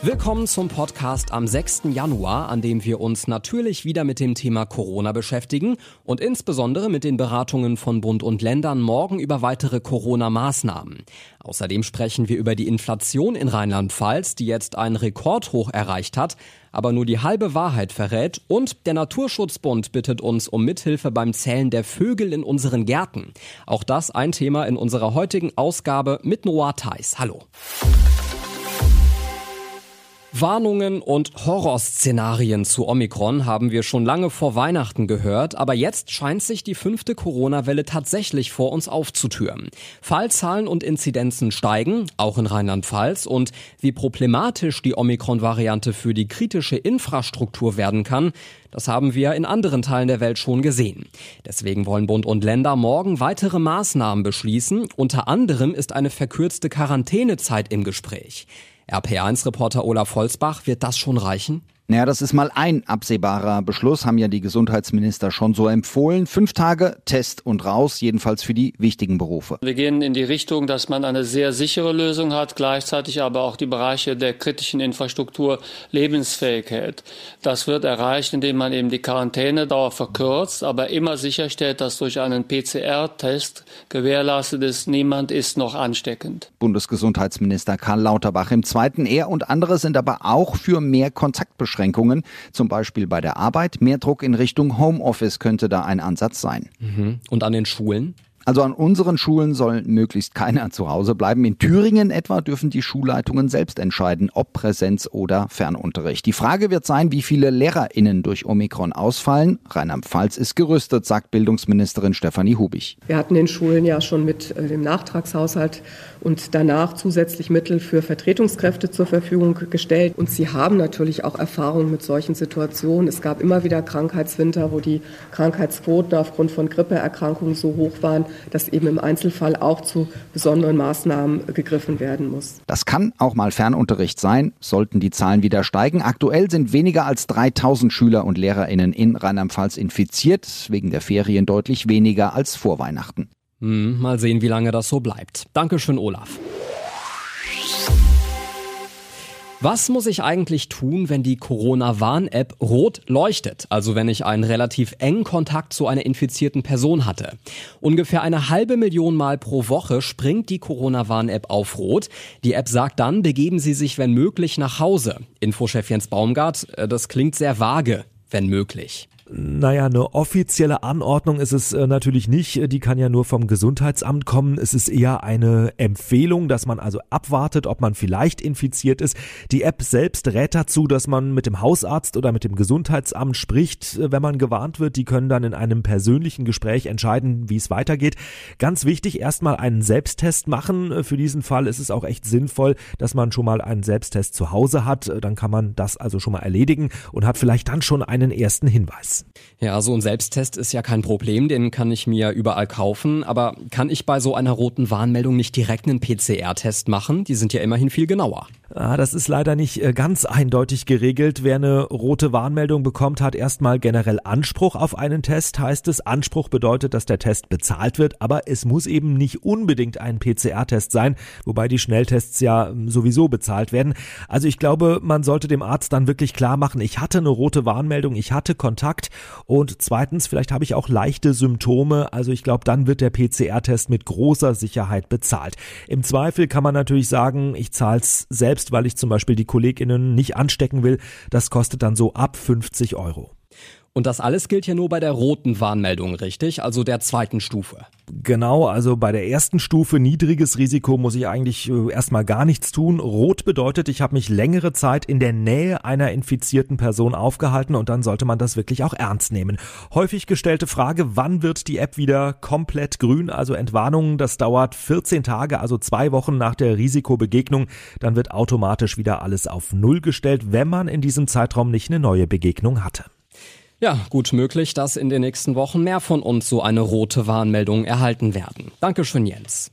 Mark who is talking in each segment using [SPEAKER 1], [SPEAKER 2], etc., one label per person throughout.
[SPEAKER 1] Willkommen zum Podcast am 6. Januar, an dem wir uns natürlich wieder mit dem Thema Corona beschäftigen und insbesondere mit den Beratungen von Bund und Ländern morgen über weitere Corona-Maßnahmen. Außerdem sprechen wir über die Inflation in Rheinland-Pfalz, die jetzt einen Rekordhoch erreicht hat, aber nur die halbe Wahrheit verrät und der Naturschutzbund bittet uns um Mithilfe beim Zählen der Vögel in unseren Gärten. Auch das ein Thema in unserer heutigen Ausgabe mit Noah Theis. Hallo. Warnungen und Horrorszenarien zu Omikron haben wir schon lange vor Weihnachten gehört, aber jetzt scheint sich die fünfte Corona-Welle tatsächlich vor uns aufzutürmen. Fallzahlen und Inzidenzen steigen, auch in Rheinland-Pfalz, und wie problematisch die Omikron-Variante für die kritische Infrastruktur werden kann, das haben wir in anderen Teilen der Welt schon gesehen. Deswegen wollen Bund und Länder morgen weitere Maßnahmen beschließen. Unter anderem ist eine verkürzte Quarantänezeit im Gespräch. RPA1-Reporter Olaf Holzbach, wird das schon reichen?
[SPEAKER 2] Naja, das ist mal ein absehbarer Beschluss, haben ja die Gesundheitsminister schon so empfohlen. Fünf Tage Test und raus, jedenfalls für die wichtigen Berufe.
[SPEAKER 3] Wir gehen in die Richtung, dass man eine sehr sichere Lösung hat, gleichzeitig aber auch die Bereiche der kritischen Infrastruktur lebensfähig hält. Das wird erreicht, indem man eben die Quarantänedauer verkürzt, aber immer sicherstellt, dass durch einen PCR-Test gewährleistet ist, niemand ist noch ansteckend.
[SPEAKER 2] Bundesgesundheitsminister Karl Lauterbach im zweiten. Er und andere sind aber auch für mehr Kontaktbeschränkungen Einschränkungen, zum Beispiel bei der Arbeit. Mehr Druck in Richtung Homeoffice könnte da ein Ansatz sein.
[SPEAKER 1] Mhm. Und an den Schulen?
[SPEAKER 2] Also an unseren Schulen soll möglichst keiner zu Hause bleiben. In Thüringen etwa dürfen die Schulleitungen selbst entscheiden, ob Präsenz oder Fernunterricht. Die Frage wird sein, wie viele LehrerInnen durch Omikron ausfallen. Rheinland-Pfalz ist gerüstet, sagt Bildungsministerin Stefanie Hubig.
[SPEAKER 4] Wir hatten den Schulen ja schon mit äh, dem Nachtragshaushalt und danach zusätzlich Mittel für Vertretungskräfte zur Verfügung gestellt. Und sie haben natürlich auch Erfahrung mit solchen Situationen. Es gab immer wieder Krankheitswinter, wo die Krankheitsquoten aufgrund von Grippeerkrankungen so hoch waren, dass eben im Einzelfall auch zu besonderen Maßnahmen gegriffen werden muss.
[SPEAKER 2] Das kann auch mal Fernunterricht sein, sollten die Zahlen wieder steigen. Aktuell sind weniger als 3000 Schüler und Lehrerinnen in Rheinland-Pfalz infiziert, wegen der Ferien deutlich weniger als vor Weihnachten.
[SPEAKER 1] Hm, mal sehen, wie lange das so bleibt. Dankeschön, Olaf. Was muss ich eigentlich tun, wenn die Corona-Warn-App rot leuchtet? Also wenn ich einen relativ engen Kontakt zu einer infizierten Person hatte. Ungefähr eine halbe Million Mal pro Woche springt die Corona-Warn-App auf rot. Die App sagt dann, begeben Sie sich wenn möglich nach Hause. Infochef Jens Baumgart, äh, das klingt sehr vage, wenn möglich.
[SPEAKER 5] Naja, eine offizielle Anordnung ist es äh, natürlich nicht. Die kann ja nur vom Gesundheitsamt kommen. Es ist eher eine Empfehlung, dass man also abwartet, ob man vielleicht infiziert ist. Die App selbst rät dazu, dass man mit dem Hausarzt oder mit dem Gesundheitsamt spricht, äh, wenn man gewarnt wird. Die können dann in einem persönlichen Gespräch entscheiden, wie es weitergeht. Ganz wichtig, erstmal einen Selbsttest machen. Äh, für diesen Fall ist es auch echt sinnvoll, dass man schon mal einen Selbsttest zu Hause hat. Dann kann man das also schon mal erledigen und hat vielleicht dann schon einen ersten Hinweis.
[SPEAKER 1] Ja, so ein Selbsttest ist ja kein Problem, den kann ich mir überall kaufen, aber kann ich bei so einer roten Warnmeldung nicht direkt einen PCR-Test machen? Die sind ja immerhin viel genauer.
[SPEAKER 5] Ah, das ist leider nicht äh, ganz eindeutig geregelt. Wer eine rote Warnmeldung bekommt, hat erstmal generell Anspruch auf einen Test. Heißt es, Anspruch bedeutet, dass der Test bezahlt wird, aber es muss eben nicht unbedingt ein PCR-Test sein, wobei die Schnelltests ja ähm, sowieso bezahlt werden. Also ich glaube, man sollte dem Arzt dann wirklich klar machen, ich hatte eine rote Warnmeldung, ich hatte Kontakt und zweitens, vielleicht habe ich auch leichte Symptome. Also ich glaube, dann wird der PCR-Test mit großer Sicherheit bezahlt. Im Zweifel kann man natürlich sagen, ich zahle es selbst weil ich zum Beispiel die KollegInnen nicht anstecken will. Das kostet dann so ab 50 Euro.
[SPEAKER 1] Und das alles gilt ja nur bei der roten Warnmeldung, richtig? Also der zweiten Stufe.
[SPEAKER 5] Genau, also bei der ersten Stufe niedriges Risiko muss ich eigentlich äh, erstmal gar nichts tun. Rot bedeutet, ich habe mich längere Zeit in der Nähe einer infizierten Person aufgehalten und dann sollte man das wirklich auch ernst nehmen. Häufig gestellte Frage, wann wird die App wieder komplett grün? Also Entwarnungen, das dauert 14 Tage, also zwei Wochen nach der Risikobegegnung. Dann wird automatisch wieder alles auf Null gestellt, wenn man in diesem Zeitraum nicht eine neue Begegnung hatte.
[SPEAKER 1] Ja, gut möglich, dass in den nächsten Wochen mehr von uns so eine rote Warnmeldung erhalten werden. Dankeschön, Jens.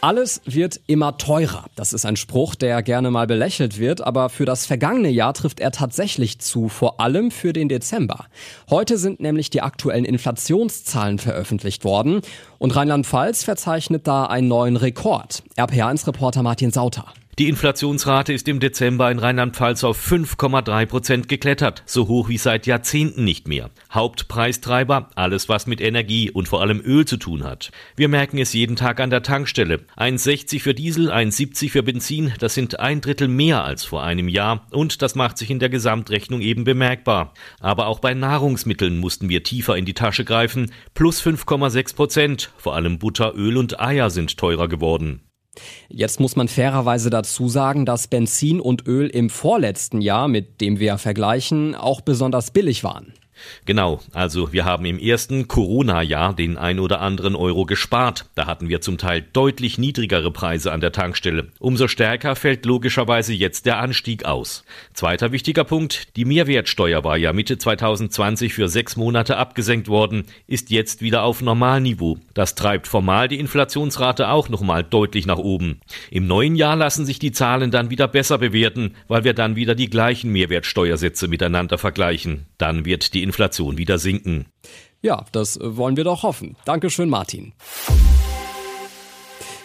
[SPEAKER 1] Alles wird immer teurer. Das ist ein Spruch, der gerne mal belächelt wird, aber für das vergangene Jahr trifft er tatsächlich zu, vor allem für den Dezember. Heute sind nämlich die aktuellen Inflationszahlen veröffentlicht worden und Rheinland-Pfalz verzeichnet da einen neuen Rekord. RPA1-Reporter Martin Sauter.
[SPEAKER 6] Die Inflationsrate ist im Dezember in Rheinland-Pfalz auf 5,3 Prozent geklettert, so hoch wie seit Jahrzehnten nicht mehr. Hauptpreistreiber, alles was mit Energie und vor allem Öl zu tun hat. Wir merken es jeden Tag an der Tankstelle. 1,60 für Diesel, 1,70 für Benzin, das sind ein Drittel mehr als vor einem Jahr und das macht sich in der Gesamtrechnung eben bemerkbar. Aber auch bei Nahrungsmitteln mussten wir tiefer in die Tasche greifen, plus 5,6 Prozent. Vor allem Butter, Öl und Eier sind teurer geworden.
[SPEAKER 1] Jetzt muss man fairerweise dazu sagen, dass Benzin und Öl im vorletzten Jahr, mit dem wir vergleichen, auch besonders billig waren.
[SPEAKER 6] Genau, also wir haben im ersten Corona-Jahr den ein oder anderen Euro gespart. Da hatten wir zum Teil deutlich niedrigere Preise an der Tankstelle. Umso stärker fällt logischerweise jetzt der Anstieg aus. Zweiter wichtiger Punkt, die Mehrwertsteuer war ja Mitte 2020 für sechs Monate abgesenkt worden, ist jetzt wieder auf Normalniveau. Das treibt formal die Inflationsrate auch nochmal deutlich nach oben. Im neuen Jahr lassen sich die Zahlen dann wieder besser bewerten, weil wir dann wieder die gleichen Mehrwertsteuersätze miteinander vergleichen. Dann wird die Inflation wieder sinken.
[SPEAKER 1] Ja, das wollen wir doch hoffen. Dankeschön, Martin.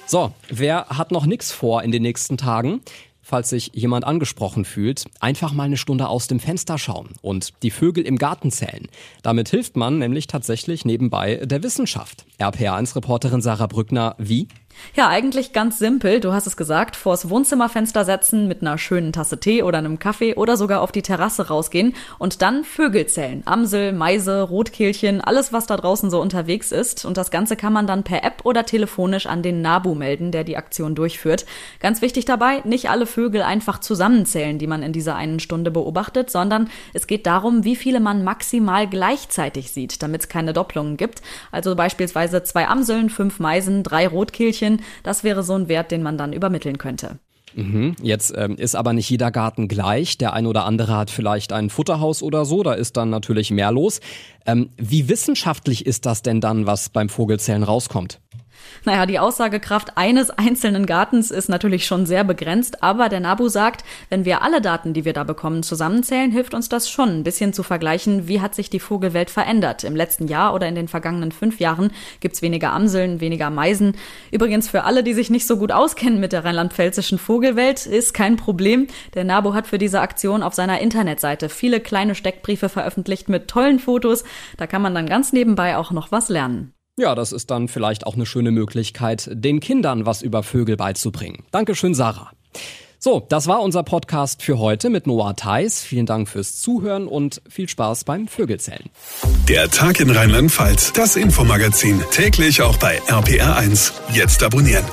[SPEAKER 1] So, wer hat noch nichts vor in den nächsten Tagen? falls sich jemand angesprochen fühlt, einfach mal eine Stunde aus dem Fenster schauen und die Vögel im Garten zählen. Damit hilft man nämlich tatsächlich nebenbei der Wissenschaft. RPA1-Reporterin Sarah Brückner, wie?
[SPEAKER 7] Ja, eigentlich ganz simpel. Du hast es gesagt, vors Wohnzimmerfenster setzen, mit einer schönen Tasse Tee oder einem Kaffee oder sogar auf die Terrasse rausgehen und dann Vögel zählen. Amsel, Meise, Rotkehlchen, alles, was da draußen so unterwegs ist. Und das Ganze kann man dann per App oder telefonisch an den NABU melden, der die Aktion durchführt. Ganz wichtig dabei, nicht alle Vögel einfach zusammenzählen, die man in dieser einen Stunde beobachtet, sondern es geht darum, wie viele man maximal gleichzeitig sieht, damit es keine Doppelungen gibt. Also beispielsweise zwei Amseln, fünf Meisen, drei Rotkehlchen, Stückchen. Das wäre so ein Wert, den man dann übermitteln könnte.
[SPEAKER 1] Mhm. Jetzt ähm, ist aber nicht jeder Garten gleich. Der ein oder andere hat vielleicht ein Futterhaus oder so, da ist dann natürlich mehr los. Ähm, wie wissenschaftlich ist das denn dann, was beim Vogelzählen rauskommt?
[SPEAKER 7] Naja, die Aussagekraft eines einzelnen Gartens ist natürlich schon sehr begrenzt, aber der NABU sagt, wenn wir alle Daten, die wir da bekommen, zusammenzählen, hilft uns das schon, ein bisschen zu vergleichen, wie hat sich die Vogelwelt verändert. Im letzten Jahr oder in den vergangenen fünf Jahren gibt's weniger Amseln, weniger Meisen. Übrigens für alle, die sich nicht so gut auskennen mit der rheinland-pfälzischen Vogelwelt, ist kein Problem. Der NABU hat für diese Aktion auf seiner Internetseite viele kleine Steckbriefe veröffentlicht mit tollen Fotos. Da kann man dann ganz nebenbei auch noch was lernen.
[SPEAKER 1] Ja, das ist dann vielleicht auch eine schöne Möglichkeit, den Kindern was über Vögel beizubringen. Dankeschön, Sarah. So, das war unser Podcast für heute mit Noah Theis. Vielen Dank fürs Zuhören und viel Spaß beim Vögelzählen.
[SPEAKER 8] Der Tag in Rheinland-Pfalz, das Infomagazin, täglich auch bei RPR1. Jetzt abonnieren.